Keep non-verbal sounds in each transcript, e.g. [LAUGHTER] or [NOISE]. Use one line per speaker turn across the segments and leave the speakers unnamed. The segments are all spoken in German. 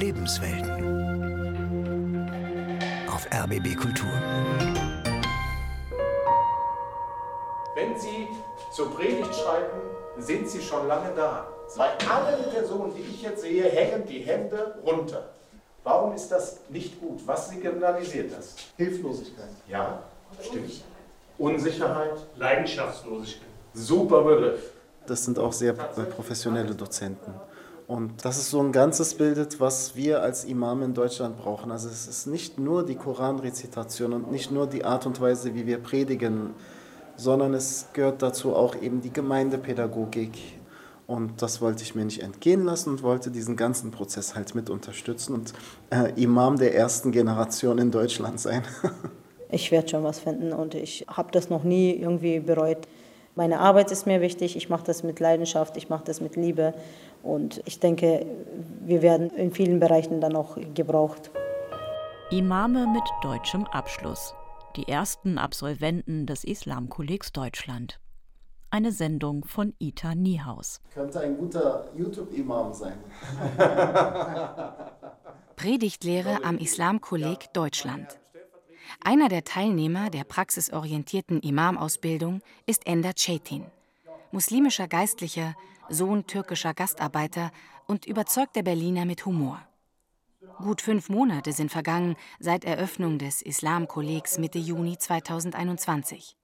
Lebenswelten. Auf RBB Kultur.
Wenn Sie zur Predigt schreiten, sind Sie schon lange da. Bei allen Personen, die ich jetzt sehe, hängen die Hände runter. Warum ist das nicht gut? Was signalisiert das?
Hilflosigkeit.
Ja, stimmt. Unsicherheit.
Leidenschaftslosigkeit.
Super Begriff.
Das sind auch sehr professionelle Dozenten. Und das ist so ein Ganzes bildet, was wir als Imame in Deutschland brauchen. Also es ist nicht nur die Koranrezitation und nicht nur die Art und Weise, wie wir predigen, sondern es gehört dazu auch eben die Gemeindepädagogik. Und das wollte ich mir nicht entgehen lassen und wollte diesen ganzen Prozess halt mit unterstützen und äh, Imam der ersten Generation in Deutschland sein. [LAUGHS]
ich werde schon was finden und ich habe das noch nie irgendwie bereut. Meine Arbeit ist mir wichtig, ich mache das mit Leidenschaft, ich mache das mit Liebe und ich denke, wir werden in vielen Bereichen dann auch gebraucht.
Imame mit deutschem Abschluss. Die ersten Absolventen des Islamkollegs Deutschland. Eine Sendung von Ita Niehaus.
Könnte ein guter YouTube-Imam sein.
Predigtlehre am Islamkolleg Deutschland. Einer der Teilnehmer der praxisorientierten Imamausbildung ist Ender Çetin, muslimischer Geistlicher, Sohn türkischer Gastarbeiter und überzeugter Berliner mit Humor. Gut fünf Monate sind vergangen seit Eröffnung des Islamkollegs Mitte Juni 2021.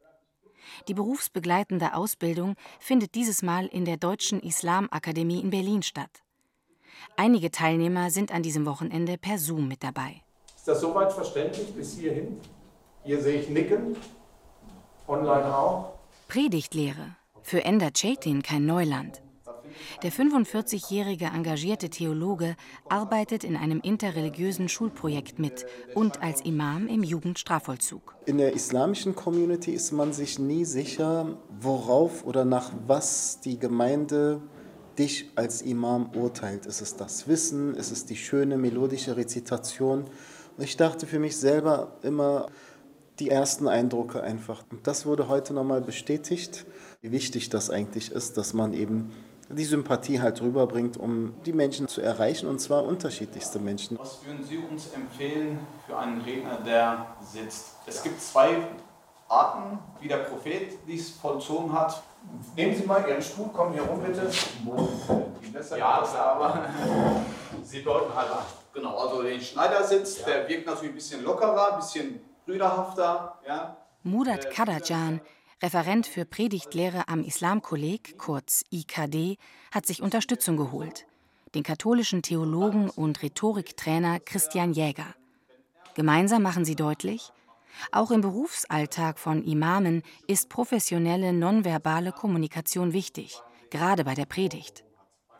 Die berufsbegleitende Ausbildung findet dieses Mal in der Deutschen Islamakademie in Berlin statt. Einige Teilnehmer sind an diesem Wochenende per Zoom mit dabei.
Ist das soweit verständlich bis hierhin? Hier sehe ich Nicken, online auch.
Predigtlehre. Für Ender Çetin kein Neuland. Der 45-jährige engagierte Theologe arbeitet in einem interreligiösen Schulprojekt mit und als Imam im Jugendstrafvollzug.
In der islamischen Community ist man sich nie sicher, worauf oder nach was die Gemeinde dich als Imam urteilt. Ist es das Wissen? Ist es die schöne melodische Rezitation? Ich dachte für mich selber immer die ersten Eindrücke einfach. Und das wurde heute nochmal bestätigt, wie wichtig das eigentlich ist, dass man eben die Sympathie halt rüberbringt, um die Menschen zu erreichen, und zwar unterschiedlichste Menschen.
Was würden Sie uns empfehlen für einen Redner, der sitzt? Es gibt zwei Arten, wie der Prophet dies vollzogen hat.
Nehmen Sie mal Ihren Stuhl, kommen hier rum bitte.
Ja, aber [LAUGHS] Sie deuten halt an. Genau, also den Schneidersitz, ja. der wirkt natürlich ein bisschen lockerer, ein bisschen brüderhafter. Ja.
Murat äh, Kadajan, Referent für Predigtlehre am Islamkolleg, kurz IKD, hat sich Unterstützung geholt. Den katholischen Theologen und Rhetoriktrainer Christian Jäger. Gemeinsam machen sie deutlich, auch im Berufsalltag von Imamen ist professionelle nonverbale Kommunikation wichtig, gerade bei der Predigt.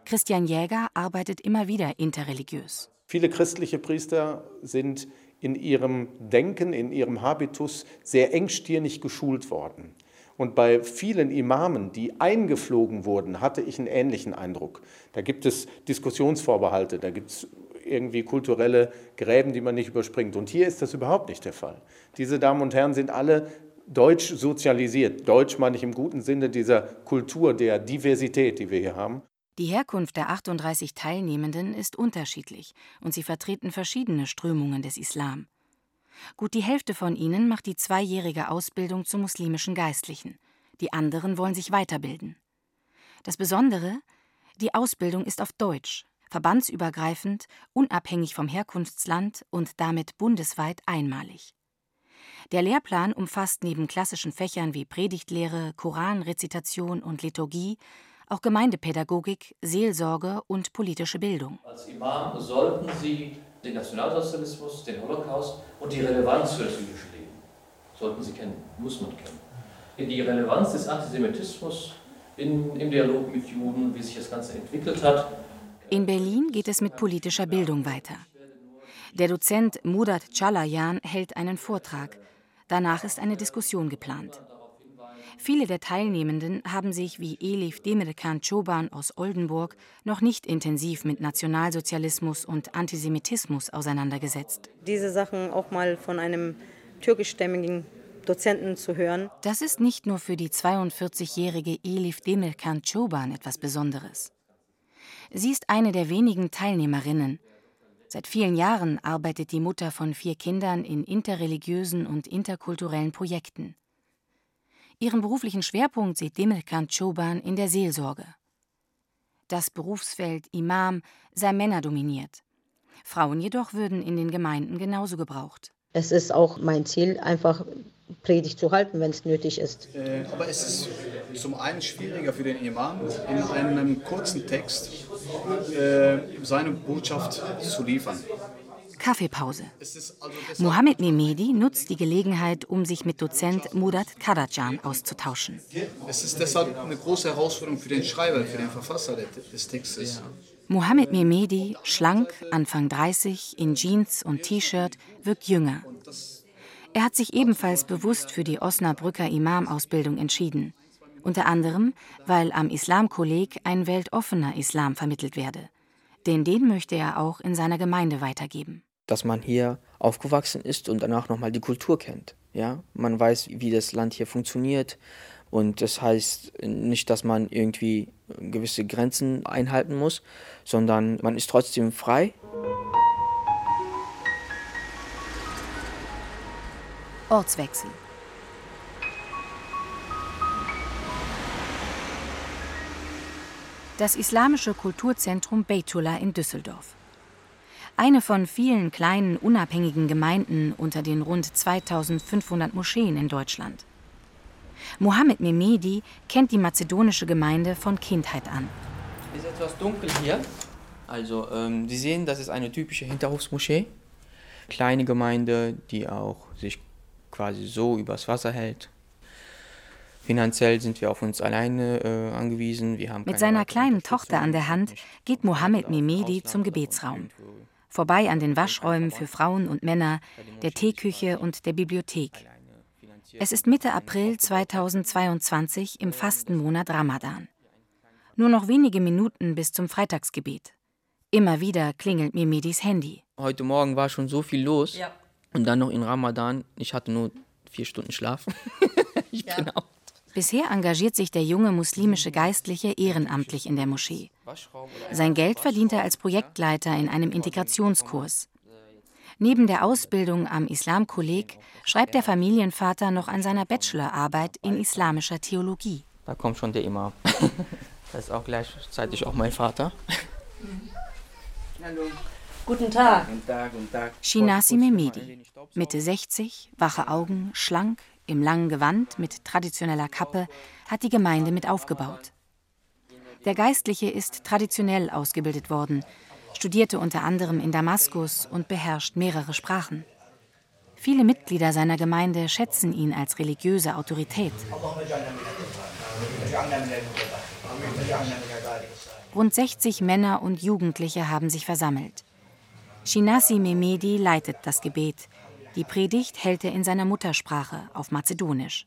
Christian Jäger arbeitet immer wieder interreligiös.
Viele christliche Priester sind in ihrem Denken, in ihrem Habitus sehr engstirnig geschult worden. Und bei vielen Imamen, die eingeflogen wurden, hatte ich einen ähnlichen Eindruck. Da gibt es Diskussionsvorbehalte, da gibt es irgendwie kulturelle Gräben, die man nicht überspringt. Und hier ist das überhaupt nicht der Fall. Diese Damen und Herren sind alle deutsch sozialisiert. Deutsch meine ich im guten Sinne dieser Kultur, der Diversität, die wir hier haben.
Die Herkunft der 38 Teilnehmenden ist unterschiedlich und sie vertreten verschiedene Strömungen des Islam. Gut die Hälfte von ihnen macht die zweijährige Ausbildung zum muslimischen Geistlichen. Die anderen wollen sich weiterbilden. Das Besondere, die Ausbildung ist auf Deutsch, verbandsübergreifend, unabhängig vom Herkunftsland und damit bundesweit einmalig. Der Lehrplan umfasst neben klassischen Fächern wie Predigtlehre, Koranrezitation und Liturgie auch Gemeindepädagogik, Seelsorge und politische Bildung.
Als Imam sollten Sie den Nationalsozialismus, den Holocaust und die Relevanz für das jüdische Leben. Sollten Sie kennen, muss man kennen. Die Relevanz des Antisemitismus in, im Dialog mit Juden, wie sich das Ganze entwickelt hat.
In Berlin geht es mit politischer Bildung weiter. Der Dozent Murat Chalayan hält einen Vortrag. Danach ist eine Diskussion geplant. Viele der Teilnehmenden haben sich wie Elif Demirkan Çoban aus Oldenburg noch nicht intensiv mit Nationalsozialismus und Antisemitismus auseinandergesetzt.
Diese Sachen auch mal von einem türkischstämmigen Dozenten zu hören.
Das ist nicht nur für die 42-jährige Elif Demirkan Çoban etwas Besonderes. Sie ist eine der wenigen Teilnehmerinnen. Seit vielen Jahren arbeitet die Mutter von vier Kindern in interreligiösen und interkulturellen Projekten. Ihren beruflichen Schwerpunkt sieht Demirkan Çoban in der Seelsorge. Das Berufsfeld Imam sei männerdominiert. Frauen jedoch würden in den Gemeinden genauso gebraucht.
Es ist auch mein Ziel, einfach Predigt zu halten, wenn es nötig ist.
Äh, aber es ist zum einen schwieriger für den Imam, in einem kurzen Text äh, seine Botschaft zu liefern.
Kaffeepause. Mohammed Mehmedi nutzt die Gelegenheit, um sich mit Dozent Murat Karajan auszutauschen.
Es ist deshalb eine große Herausforderung für den Schreiber, für den Verfasser des Textes.
Mohammed Mehmedi, schlank, Anfang 30, in Jeans und T-Shirt, wirkt jünger. Er hat sich ebenfalls bewusst für die Osnabrücker Imam-Ausbildung entschieden. Unter anderem, weil am Islamkolleg ein weltoffener Islam vermittelt werde. Denn den möchte er auch in seiner Gemeinde weitergeben
dass man hier aufgewachsen ist und danach nochmal die Kultur kennt. Ja? Man weiß, wie das Land hier funktioniert. Und das heißt nicht, dass man irgendwie gewisse Grenzen einhalten muss, sondern man ist trotzdem frei.
Ortswechsel. Das Islamische Kulturzentrum Beytullah in Düsseldorf. Eine von vielen kleinen unabhängigen Gemeinden unter den rund 2500 Moscheen in Deutschland. Mohammed Mehmedi kennt die mazedonische Gemeinde von Kindheit an.
Es ist etwas dunkel hier. Also, ähm, Sie sehen, das ist eine typische Hinterhofsmoschee. Kleine Gemeinde, die auch sich quasi so übers Wasser hält. Finanziell sind wir auf uns alleine äh, angewiesen. Wir haben
Mit seiner kleinen Tochter an der Hand geht Mohammed Mehmedi zum Gebetsraum vorbei an den Waschräumen für Frauen und Männer, der Teeküche und der Bibliothek. Es ist Mitte April 2022 im Fastenmonat Ramadan. Nur noch wenige Minuten bis zum Freitagsgebet. Immer wieder klingelt mir Medis Handy.
Heute Morgen war schon so viel los. Ja. Und dann noch in Ramadan. Ich hatte nur vier Stunden Schlaf. [LAUGHS] ich
ja. bin out. Bisher engagiert sich der junge muslimische Geistliche ehrenamtlich in der Moschee. Sein Geld verdient er als Projektleiter in einem Integrationskurs. Neben der Ausbildung am Islamkolleg schreibt der Familienvater noch an seiner Bachelorarbeit in islamischer Theologie.
Da kommt schon der Imam. [LAUGHS] Das ist auch gleichzeitig auch mein Vater.
Hallo. Guten Tag.
Guten Tag, guten Tag.
Shinasi Memedi, Mitte 60, wache Augen, schlank, im langen Gewand mit traditioneller Kappe, hat die Gemeinde mit aufgebaut. Der Geistliche ist traditionell ausgebildet worden, studierte unter anderem in Damaskus und beherrscht mehrere Sprachen. Viele Mitglieder seiner Gemeinde schätzen ihn als religiöse Autorität. Rund 60 Männer und Jugendliche haben sich versammelt. Shinasi Memedi leitet das Gebet, die Predigt hält er in seiner Muttersprache auf Mazedonisch.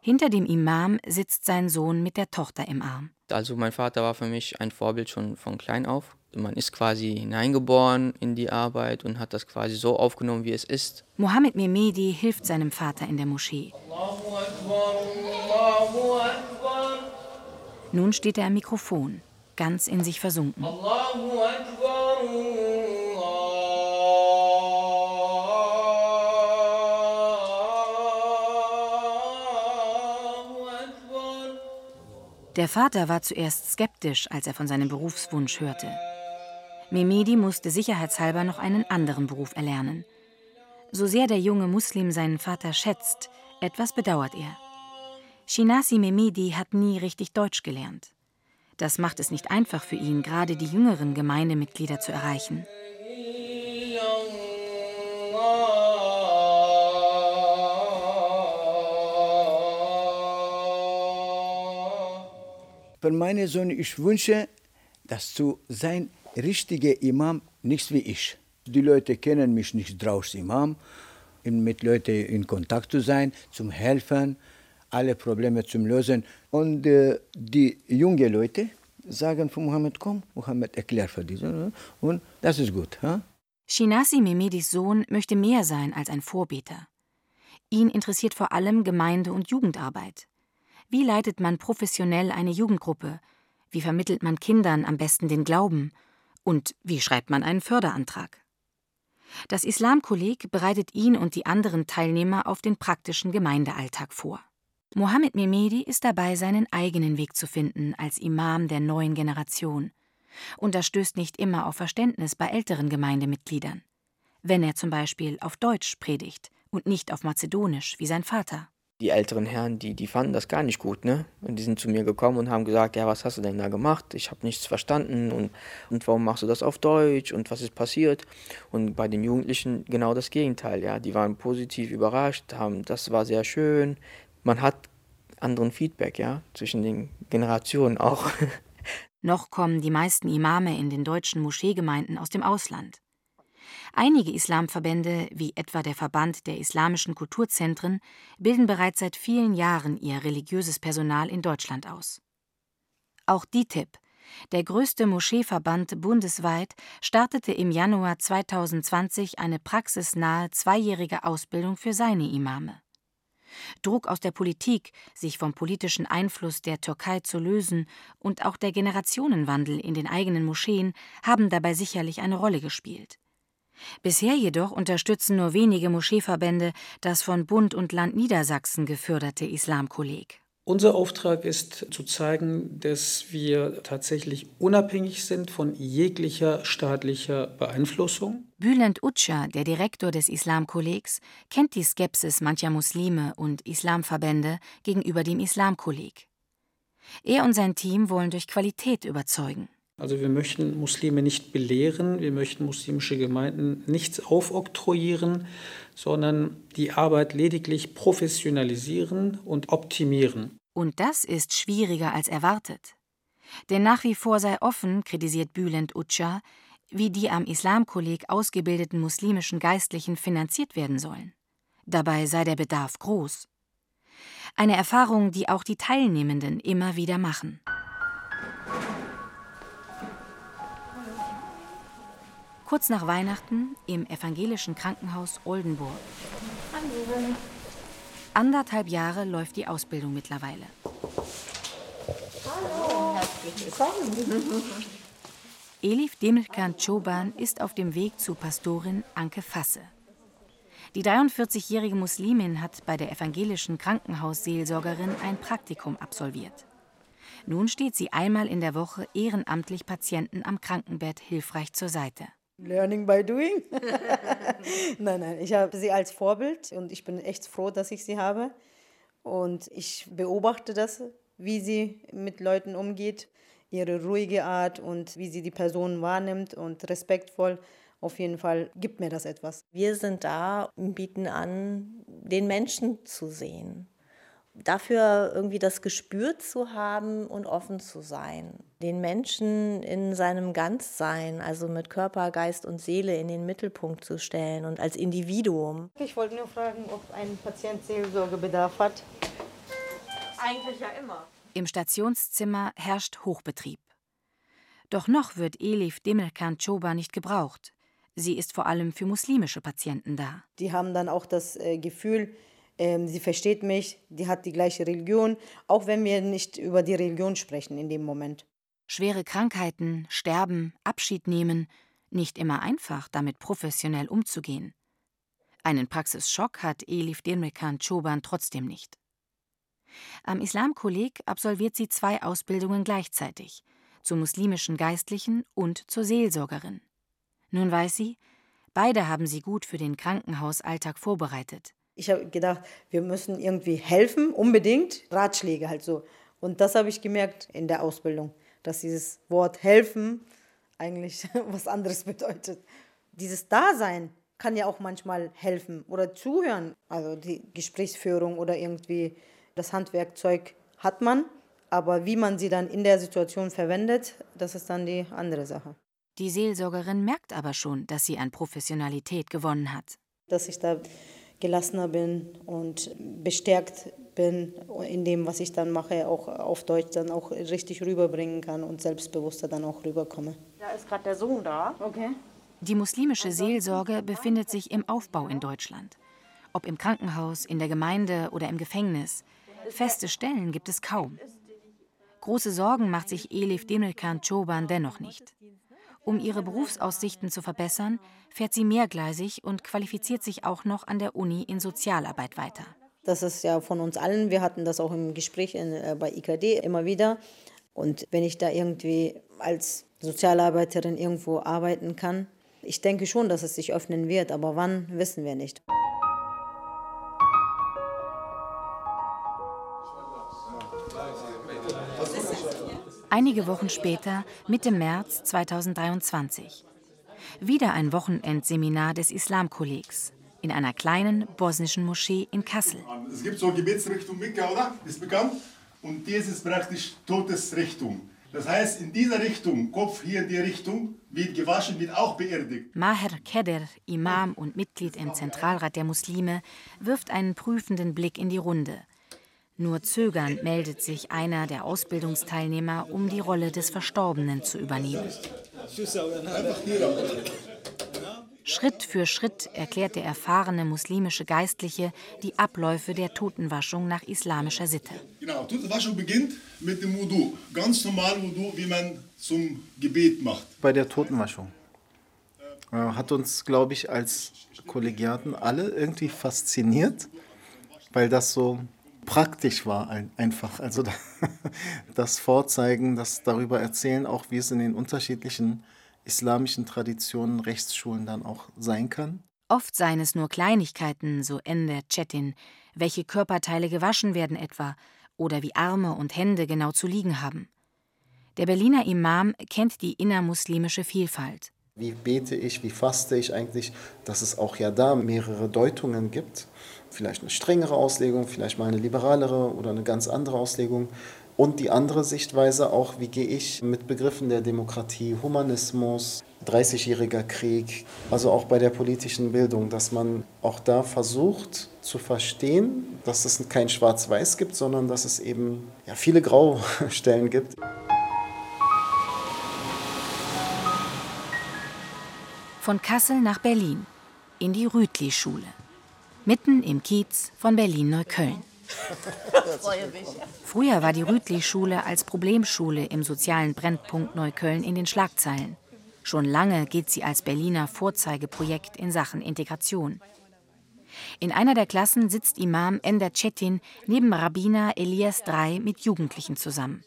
Hinter dem Imam sitzt sein Sohn mit der Tochter im Arm.
Also mein Vater war für mich ein Vorbild schon von klein auf. Man ist quasi hineingeboren in die Arbeit und hat das quasi so aufgenommen, wie es ist.
Mohammed Mehmedi hilft seinem Vater in der Moschee. Nun steht er am Mikrofon, ganz in sich versunken. Der Vater war zuerst skeptisch, als er von seinem Berufswunsch hörte. Memedi musste sicherheitshalber noch einen anderen Beruf erlernen. So sehr der junge Muslim seinen Vater schätzt, etwas bedauert er. Shinasi Memedi hat nie richtig Deutsch gelernt. Das macht es nicht einfach für ihn, gerade die jüngeren Gemeindemitglieder zu erreichen.
Für meine Sohn, ich wünsche, dass zu sein richtiger Imam nicht wie ich. Die Leute kennen mich nicht draußen Imam, mit Leuten in Kontakt zu sein, zum Helfen, alle Probleme zu lösen. Und äh, die jungen Leute sagen von Mohammed, komm, Mohammed erklärt für diese. Und das ist gut. Ha?
Shinasi Memedis Sohn möchte mehr sein als ein Vorbeter. Ihn interessiert vor allem Gemeinde- und Jugendarbeit. Wie leitet man professionell eine Jugendgruppe? Wie vermittelt man Kindern am besten den Glauben? Und wie schreibt man einen Förderantrag? Das Islamkolleg bereitet ihn und die anderen Teilnehmer auf den praktischen Gemeindealltag vor. Mohammed Mehmedi ist dabei, seinen eigenen Weg zu finden als Imam der neuen Generation. Und das stößt nicht immer auf Verständnis bei älteren Gemeindemitgliedern. Wenn er zum Beispiel auf Deutsch predigt und nicht auf Mazedonisch wie sein Vater.
Die älteren Herren, die, die fanden das gar nicht gut, ne? Und die sind zu mir gekommen und haben gesagt, ja, was hast du denn da gemacht? Ich habe nichts verstanden und, und warum machst du das auf Deutsch und was ist passiert? Und bei den Jugendlichen genau das Gegenteil, ja. Die waren positiv überrascht, haben, das war sehr schön. Man hat anderen Feedback, ja, zwischen den Generationen auch. [LAUGHS]
Noch kommen die meisten Imame in den deutschen Moscheegemeinden aus dem Ausland. Einige Islamverbände, wie etwa der Verband der islamischen Kulturzentren, bilden bereits seit vielen Jahren ihr religiöses Personal in Deutschland aus. Auch DITIB, der größte Moscheeverband bundesweit, startete im Januar 2020 eine praxisnahe zweijährige Ausbildung für seine Imame. Druck aus der Politik, sich vom politischen Einfluss der Türkei zu lösen, und auch der Generationenwandel in den eigenen Moscheen haben dabei sicherlich eine Rolle gespielt. Bisher jedoch unterstützen nur wenige Moscheeverbände das von Bund und Land Niedersachsen geförderte Islamkolleg.
Unser Auftrag ist zu zeigen, dass wir tatsächlich unabhängig sind von jeglicher staatlicher Beeinflussung.
Bülent Utscha, der Direktor des Islamkollegs, kennt die Skepsis mancher Muslime und Islamverbände gegenüber dem Islamkolleg. Er und sein Team wollen durch Qualität überzeugen.
Also wir möchten Muslime nicht belehren, wir möchten muslimische Gemeinden nichts aufoktroyieren, sondern die Arbeit lediglich professionalisieren und optimieren.
Und das ist schwieriger als erwartet. Denn nach wie vor sei offen, kritisiert Bülent Utscha, wie die am Islamkolleg ausgebildeten muslimischen Geistlichen finanziert werden sollen. Dabei sei der Bedarf groß. Eine Erfahrung, die auch die Teilnehmenden immer wieder machen. Kurz nach Weihnachten im evangelischen Krankenhaus Oldenburg. Hallo. Anderthalb Jahre läuft die Ausbildung mittlerweile.
Hallo, herzlich willkommen.
Elif Demirkan Çoban ist auf dem Weg zu Pastorin Anke Fasse. Die 43-jährige Muslimin hat bei der evangelischen Krankenhausseelsorgerin ein Praktikum absolviert. Nun steht sie einmal in der Woche ehrenamtlich Patienten am Krankenbett hilfreich zur Seite.
Learning by doing. [LAUGHS] nein, nein, ich habe sie als Vorbild und ich bin echt froh, dass ich sie habe. Und ich beobachte das, wie sie mit Leuten umgeht, ihre ruhige Art und wie sie die Person wahrnimmt und respektvoll. Auf jeden Fall gibt mir das etwas.
Wir sind da und bieten an, den Menschen zu sehen dafür irgendwie das Gespür zu haben und offen zu sein. Den Menschen in seinem Ganzsein, also mit Körper, Geist und Seele in den Mittelpunkt zu stellen und als Individuum.
Ich wollte nur fragen, ob ein Patient Seelsorgebedarf hat.
Eigentlich ja immer.
Im Stationszimmer herrscht Hochbetrieb. Doch noch wird Elif Demirkan Choba nicht gebraucht. Sie ist vor allem für muslimische Patienten da.
Die haben dann auch das äh, Gefühl, ähm, sie versteht mich, die hat die gleiche Religion, auch wenn wir nicht über die Religion sprechen in dem Moment.
Schwere Krankheiten, Sterben, Abschied nehmen, nicht immer einfach, damit professionell umzugehen. Einen Praxisschock hat Elif Demirkan Choban trotzdem nicht. Am Islamkolleg absolviert sie zwei Ausbildungen gleichzeitig, zur muslimischen Geistlichen und zur Seelsorgerin. Nun weiß sie, beide haben sie gut für den Krankenhausalltag vorbereitet.
Ich habe gedacht, wir müssen irgendwie helfen, unbedingt. Ratschläge halt so. Und das habe ich gemerkt in der Ausbildung, dass dieses Wort helfen eigentlich [LAUGHS] was anderes bedeutet. Dieses Dasein kann ja auch manchmal helfen oder zuhören. Also die Gesprächsführung oder irgendwie das Handwerkzeug hat man, aber wie man sie dann in der Situation verwendet, das ist dann die andere Sache.
Die Seelsorgerin merkt aber schon, dass sie an Professionalität gewonnen hat.
Dass ich da gelassener bin und bestärkt bin in dem, was ich dann mache, auch auf Deutsch dann auch richtig rüberbringen kann und selbstbewusster dann auch rüberkomme.
Da ist gerade der Sohn da.
Okay.
Die muslimische Seelsorge befindet sich im Aufbau in Deutschland. Ob im Krankenhaus, in der Gemeinde oder im Gefängnis. Feste Stellen gibt es kaum. Große Sorgen macht sich Elif Demirkan Çoban dennoch nicht. Um ihre Berufsaussichten zu verbessern, fährt sie mehrgleisig und qualifiziert sich auch noch an der Uni in Sozialarbeit weiter.
Das ist ja von uns allen. Wir hatten das auch im Gespräch in, äh, bei IKD immer wieder. Und wenn ich da irgendwie als Sozialarbeiterin irgendwo arbeiten kann, ich denke schon, dass es sich öffnen wird, aber wann, wissen wir nicht.
Einige Wochen später, Mitte März 2023. Wieder ein Wochenendseminar des Islamkollegs in einer kleinen bosnischen Moschee in Kassel.
Es gibt so Gebetsrichtung Mekka, oder? Ist bekannt. Und dies ist praktisch Todesrichtung. Das heißt, in dieser Richtung, Kopf hier in die Richtung, wird gewaschen, wird auch beerdigt.
Maher Keder, Imam und Mitglied im Zentralrat der Muslime, wirft einen prüfenden Blick in die Runde. Nur zögernd meldet sich einer der Ausbildungsteilnehmer, um die Rolle des Verstorbenen zu übernehmen. Schritt für Schritt erklärt der erfahrene muslimische Geistliche die Abläufe der Totenwaschung nach islamischer Sitte.
Genau, Totenwaschung beginnt mit dem Wudu. Ganz normal Wudu, wie man zum Gebet macht.
Bei der Totenwaschung äh, hat uns, glaube ich, als Kollegiaten alle irgendwie fasziniert, weil das so praktisch war einfach. Also [LAUGHS] das Vorzeigen, das darüber erzählen, auch wie es in den unterschiedlichen islamischen Traditionen, Rechtsschulen dann auch sein kann?
Oft seien es nur Kleinigkeiten, so Ende Chetin, welche Körperteile gewaschen werden etwa oder wie Arme und Hände genau zu liegen haben. Der Berliner Imam kennt die innermuslimische Vielfalt.
Wie bete ich, wie faste ich eigentlich, dass es auch ja da mehrere Deutungen gibt. Vielleicht eine strengere Auslegung, vielleicht mal eine liberalere oder eine ganz andere Auslegung. Und die andere Sichtweise auch, wie gehe ich mit Begriffen der Demokratie, Humanismus, 30-jähriger Krieg, also auch bei der politischen Bildung, dass man auch da versucht zu verstehen, dass es kein Schwarz-Weiß gibt, sondern dass es eben ja, viele Graustellen gibt.
Von Kassel nach Berlin, in die Rütli-Schule, mitten im Kiez von Berlin-Neukölln. Früher war die Rütli-Schule als Problemschule im sozialen Brennpunkt Neukölln in den Schlagzeilen. Schon lange gilt sie als Berliner Vorzeigeprojekt in Sachen Integration. In einer der Klassen sitzt Imam Ender Cetin neben Rabbiner Elias III mit Jugendlichen zusammen.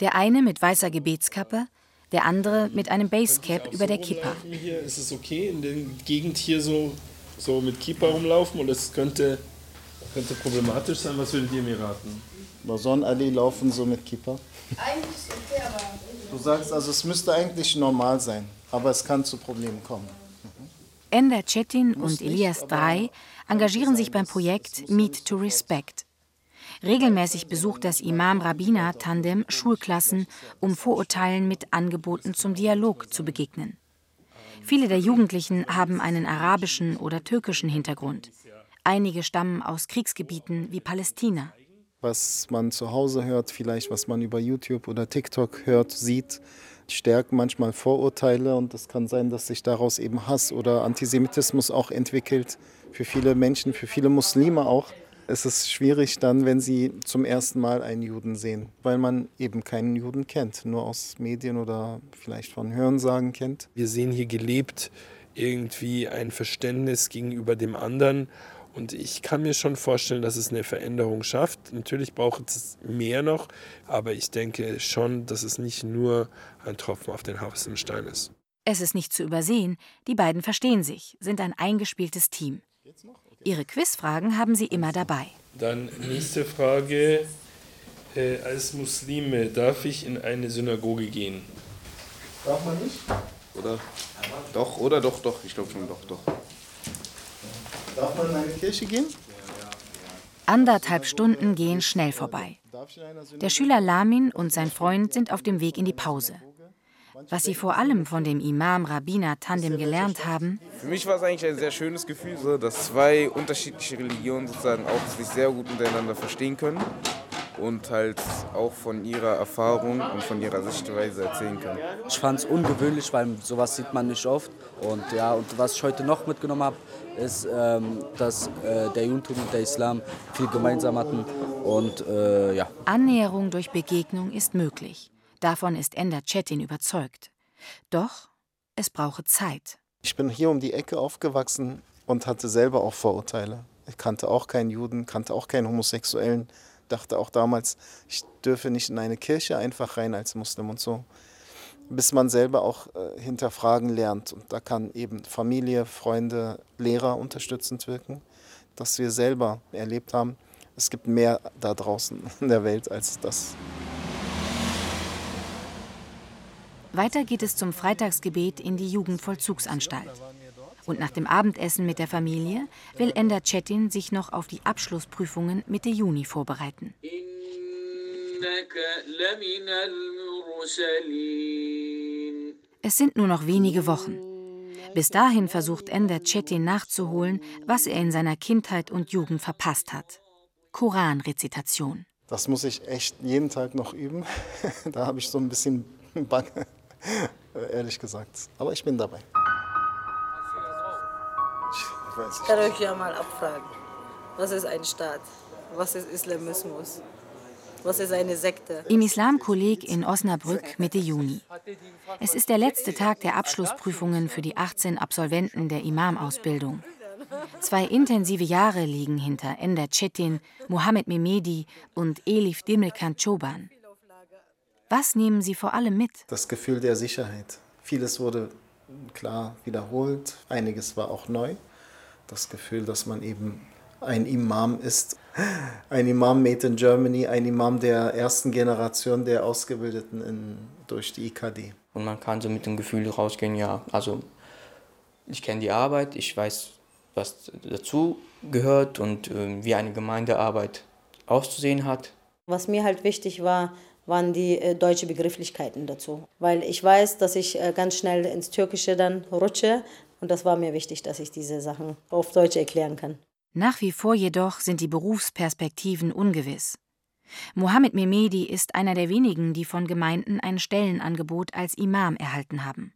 Der eine mit weißer Gebetskappe, der andere mit einem Basecap über der Kippa.
Hier ist es okay, in der Gegend hier so, so mit Kippa rumlaufen und es könnte könnte problematisch sein. Was würdet ihr mir raten?
Bason Ali laufen so mit Kippa.
Eigentlich ist okay, aber.
Du sagst also, es müsste eigentlich normal sein, aber es kann zu Problemen kommen.
Ender Cetin und Elias III engagieren sich beim Projekt Meet to Respect. Regelmäßig besucht das Imam-Rabbiner-Tandem Schulklassen, um Vorurteilen mit Angeboten zum Dialog zu begegnen. Viele der Jugendlichen haben einen arabischen oder türkischen Hintergrund. Einige stammen aus Kriegsgebieten wie Palästina.
Was man zu Hause hört, vielleicht was man über YouTube oder TikTok hört, sieht, stärkt manchmal Vorurteile und es kann sein, dass sich daraus eben Hass oder Antisemitismus auch entwickelt. Für viele Menschen, für viele Muslime auch. Es ist schwierig dann, wenn sie zum ersten Mal einen Juden sehen, weil man eben keinen Juden kennt, nur aus Medien oder vielleicht von Hörensagen kennt.
Wir sehen hier gelebt irgendwie ein Verständnis gegenüber dem anderen und ich kann mir schon vorstellen, dass es eine Veränderung schafft. Natürlich braucht es mehr noch, aber ich denke schon, dass es nicht nur ein Tropfen auf den heißen Stein ist.
Es ist nicht zu übersehen, die beiden verstehen sich, sind ein eingespieltes Team. Ihre Quizfragen haben sie immer dabei.
Dann nächste Frage. Äh, als Muslime darf ich in eine Synagoge gehen?
Darf man nicht?
Oder? Doch, oder doch, doch. Ich glaube schon, doch, doch.
Darf man in eine Kirche gehen?
Anderthalb Stunden gehen schnell vorbei. Der Schüler Lamin und sein Freund sind auf dem Weg in die Pause. Was sie vor allem von dem Imam Rabbiner Tandem gelernt haben.
Für mich war es eigentlich ein sehr schönes Gefühl, so, dass zwei unterschiedliche Religionen sozusagen auch sich sehr gut miteinander verstehen können und halt auch von ihrer Erfahrung und von ihrer Sichtweise erzählen können.
Ich fand es ungewöhnlich, weil sowas sieht man nicht oft. Und ja, und was ich heute noch mitgenommen habe, ist, ähm, dass äh, der Judentum und der Islam viel gemeinsam hatten. Und, äh, ja.
Annäherung durch Begegnung ist möglich. Davon ist Ender Cetin überzeugt. Doch es brauche Zeit.
Ich bin hier um die Ecke aufgewachsen und hatte selber auch Vorurteile. Ich kannte auch keinen Juden, kannte auch keinen Homosexuellen, dachte auch damals, ich dürfe nicht in eine Kirche einfach rein als Muslim und so. Bis man selber auch äh, hinterfragen lernt. Und da kann eben Familie, Freunde, Lehrer unterstützend wirken, dass wir selber erlebt haben, es gibt mehr da draußen in der Welt als das.
Weiter geht es zum Freitagsgebet in die Jugendvollzugsanstalt. Und nach dem Abendessen mit der Familie will Ender Cetin sich noch auf die Abschlussprüfungen Mitte Juni vorbereiten. Es sind nur noch wenige Wochen. Bis dahin versucht Ender Cetin nachzuholen, was er in seiner Kindheit und Jugend verpasst hat. Koranrezitation.
Das muss ich echt jeden Tag noch üben. [LAUGHS] da habe ich so ein bisschen Bange, [LAUGHS] ehrlich gesagt. Aber ich bin dabei.
Ich kann euch ja mal abfragen. Was ist ein Staat? Was ist Islamismus? Was ist eine Sekte?
Im Islamkolleg in Osnabrück Mitte Juni. Es ist der letzte Tag der Abschlussprüfungen für die 18 Absolventen der Imamausbildung. Zwei intensive Jahre liegen hinter Ender Cetin, Mohammed Mehmedi und Elif Demirkan Choban. Was nehmen Sie vor allem mit?
Das Gefühl der Sicherheit. Vieles wurde klar wiederholt, einiges war auch neu. Das Gefühl, dass man eben ein Imam ist. Ein Imam made in Germany, ein Imam der ersten Generation der Ausgebildeten in, durch die IKD.
Und man kann so mit dem Gefühl rausgehen, ja, also ich kenne die Arbeit, ich weiß, was dazu gehört und äh, wie eine Gemeindearbeit auszusehen hat.
Was mir halt wichtig war, waren die äh, deutsche Begrifflichkeiten dazu. Weil ich weiß, dass ich äh, ganz schnell ins Türkische dann rutsche. Und das war mir wichtig, dass ich diese Sachen auf Deutsch erklären kann.
Nach wie vor jedoch sind die Berufsperspektiven ungewiss. Mohammed Mehmedi ist einer der wenigen, die von Gemeinden ein Stellenangebot als Imam erhalten haben.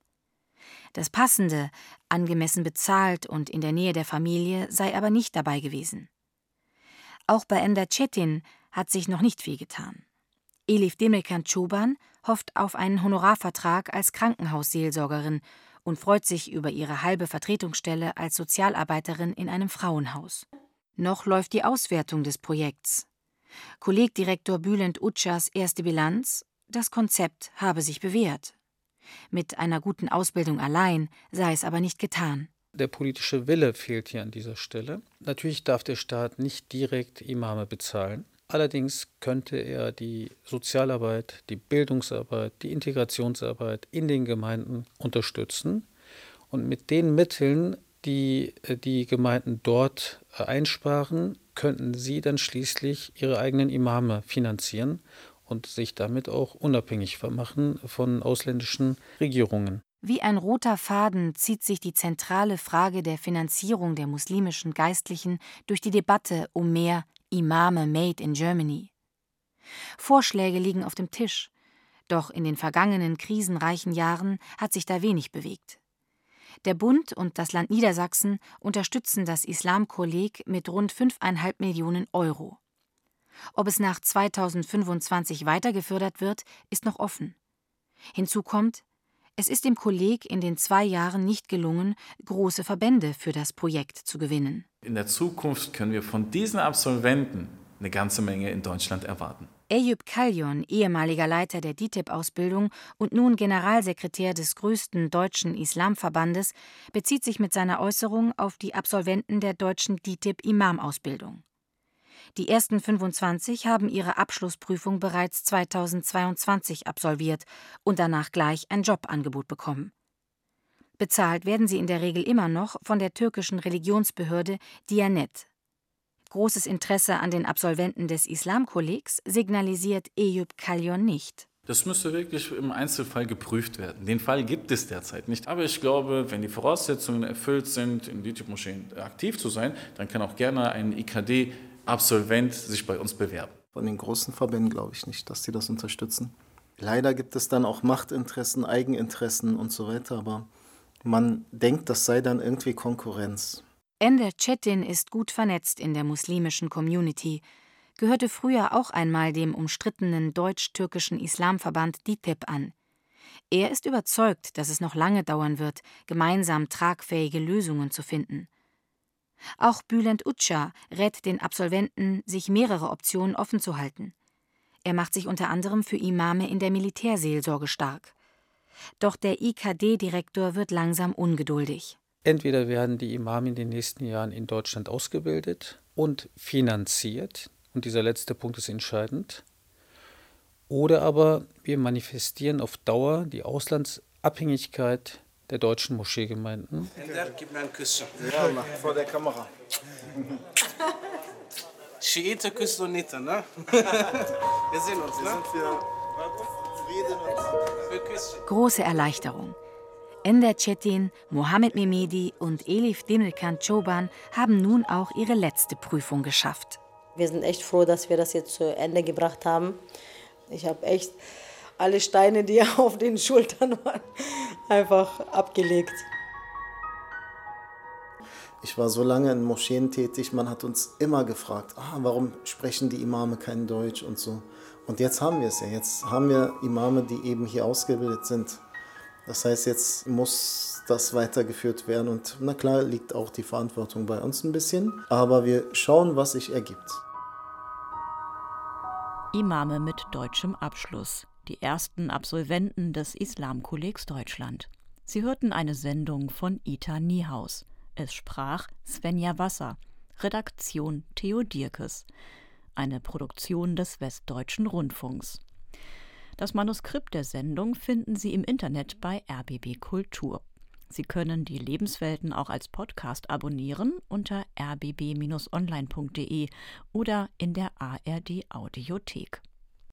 Das Passende, angemessen bezahlt und in der Nähe der Familie, sei aber nicht dabei gewesen. Auch bei Ender Cetin hat sich noch nicht viel getan. Elif Demirkan Çoban hofft auf einen Honorarvertrag als Krankenhausseelsorgerin und freut sich über ihre halbe Vertretungsstelle als Sozialarbeiterin in einem Frauenhaus. Noch läuft die Auswertung des Projekts. Kollegdirektor Bülent Utschas erste Bilanz: Das Konzept habe sich bewährt. Mit einer guten Ausbildung allein sei es aber nicht getan.
Der politische Wille fehlt hier an dieser Stelle. Natürlich darf der Staat nicht direkt Imame bezahlen. Allerdings könnte er die Sozialarbeit, die Bildungsarbeit, die Integrationsarbeit in den Gemeinden unterstützen und mit den Mitteln, die äh, die Gemeinden dort äh, einsparen, könnten sie dann schließlich ihre eigenen Imame finanzieren und sich damit auch unabhängig machen von ausländischen Regierungen.
Wie ein roter Faden zieht sich die zentrale Frage der Finanzierung der muslimischen Geistlichen durch die Debatte um mehr Imame Made in Germany. Vorschläge liegen auf dem Tisch, doch in den vergangenen krisenreichen Jahren hat sich da wenig bewegt. Der Bund und das Land Niedersachsen unterstützen das Islamkolleg mit rund 5,5 Millionen Euro. Ob es nach 2025 weiter gefördert wird, ist noch offen. Hinzu kommt, es ist dem Kolleg in den zwei Jahren nicht gelungen, große Verbände für das Projekt zu gewinnen.
In der Zukunft können wir von diesen Absolventen eine ganze Menge in Deutschland erwarten.
Eyüp Kalyon, ehemaliger Leiter der DITIB-Ausbildung und nun Generalsekretär des größten deutschen Islamverbandes, bezieht sich mit seiner Äußerung auf die Absolventen der deutschen DITIB-Imam-Ausbildung. Die ersten 25 haben ihre Abschlussprüfung bereits 2022 absolviert und danach gleich ein Jobangebot bekommen. Bezahlt werden sie in der Regel immer noch von der türkischen Religionsbehörde Diyanet. Großes Interesse an den Absolventen des Islamkollegs signalisiert Eyüp Kalyon nicht.
Das müsste wirklich im Einzelfall geprüft werden. Den Fall gibt es derzeit nicht. Aber ich glaube, wenn die Voraussetzungen erfüllt sind, in DITIB-Moscheen aktiv zu sein, dann kann auch gerne ein IKD Absolvent sich bei uns bewerben.
Von den großen Verbänden glaube ich nicht, dass sie das unterstützen. Leider gibt es dann auch Machtinteressen, Eigeninteressen und so weiter, aber man denkt, das sei dann irgendwie Konkurrenz.
Ender Cetin ist gut vernetzt in der muslimischen Community, gehörte früher auch einmal dem umstrittenen deutsch-türkischen Islamverband DITIB an. Er ist überzeugt, dass es noch lange dauern wird, gemeinsam tragfähige Lösungen zu finden. Auch Bülent Utscha rät den Absolventen, sich mehrere Optionen offen zu halten. Er macht sich unter anderem für Imame in der Militärseelsorge stark. Doch der IKD-Direktor wird langsam ungeduldig.
Entweder werden die Imame in den nächsten Jahren in Deutschland ausgebildet und finanziert, und dieser letzte Punkt ist entscheidend, oder aber wir manifestieren auf Dauer die Auslandsabhängigkeit der deutschen Moscheegemeinden.
Ender, gib mir ein Küsschen. Ja, vor der Kamera. Schiite, Küsse Sunnite, ne? [LAUGHS] Wir sehen uns, ne?
Große Erleichterung. Ender Cetin, Mohamed Mehmedi und Elif Demirkan Çoban haben nun auch ihre letzte Prüfung geschafft.
Wir sind echt froh, dass wir das jetzt zu Ende gebracht haben. Ich habe echt alle Steine, die [LAUGHS] auf den Schultern waren, einfach abgelegt.
Ich war so lange in Moscheen tätig, man hat uns immer gefragt, ah, warum sprechen die Imame kein Deutsch und so. Und jetzt haben wir es ja. Jetzt haben wir Imame, die eben hier ausgebildet sind. Das heißt, jetzt muss das weitergeführt werden. Und na klar liegt auch die Verantwortung bei uns ein bisschen. Aber wir schauen, was sich ergibt.
Imame mit deutschem Abschluss, die ersten Absolventen des Islamkollegs Deutschland. Sie hörten eine Sendung von Ita Niehaus. Es sprach Svenja Wasser, Redaktion Theo Dierkes, eine Produktion des Westdeutschen Rundfunks. Das Manuskript der Sendung finden Sie im Internet bei RBB Kultur. Sie können die Lebenswelten auch als Podcast abonnieren unter rbb-online.de oder in der ARD Audiothek.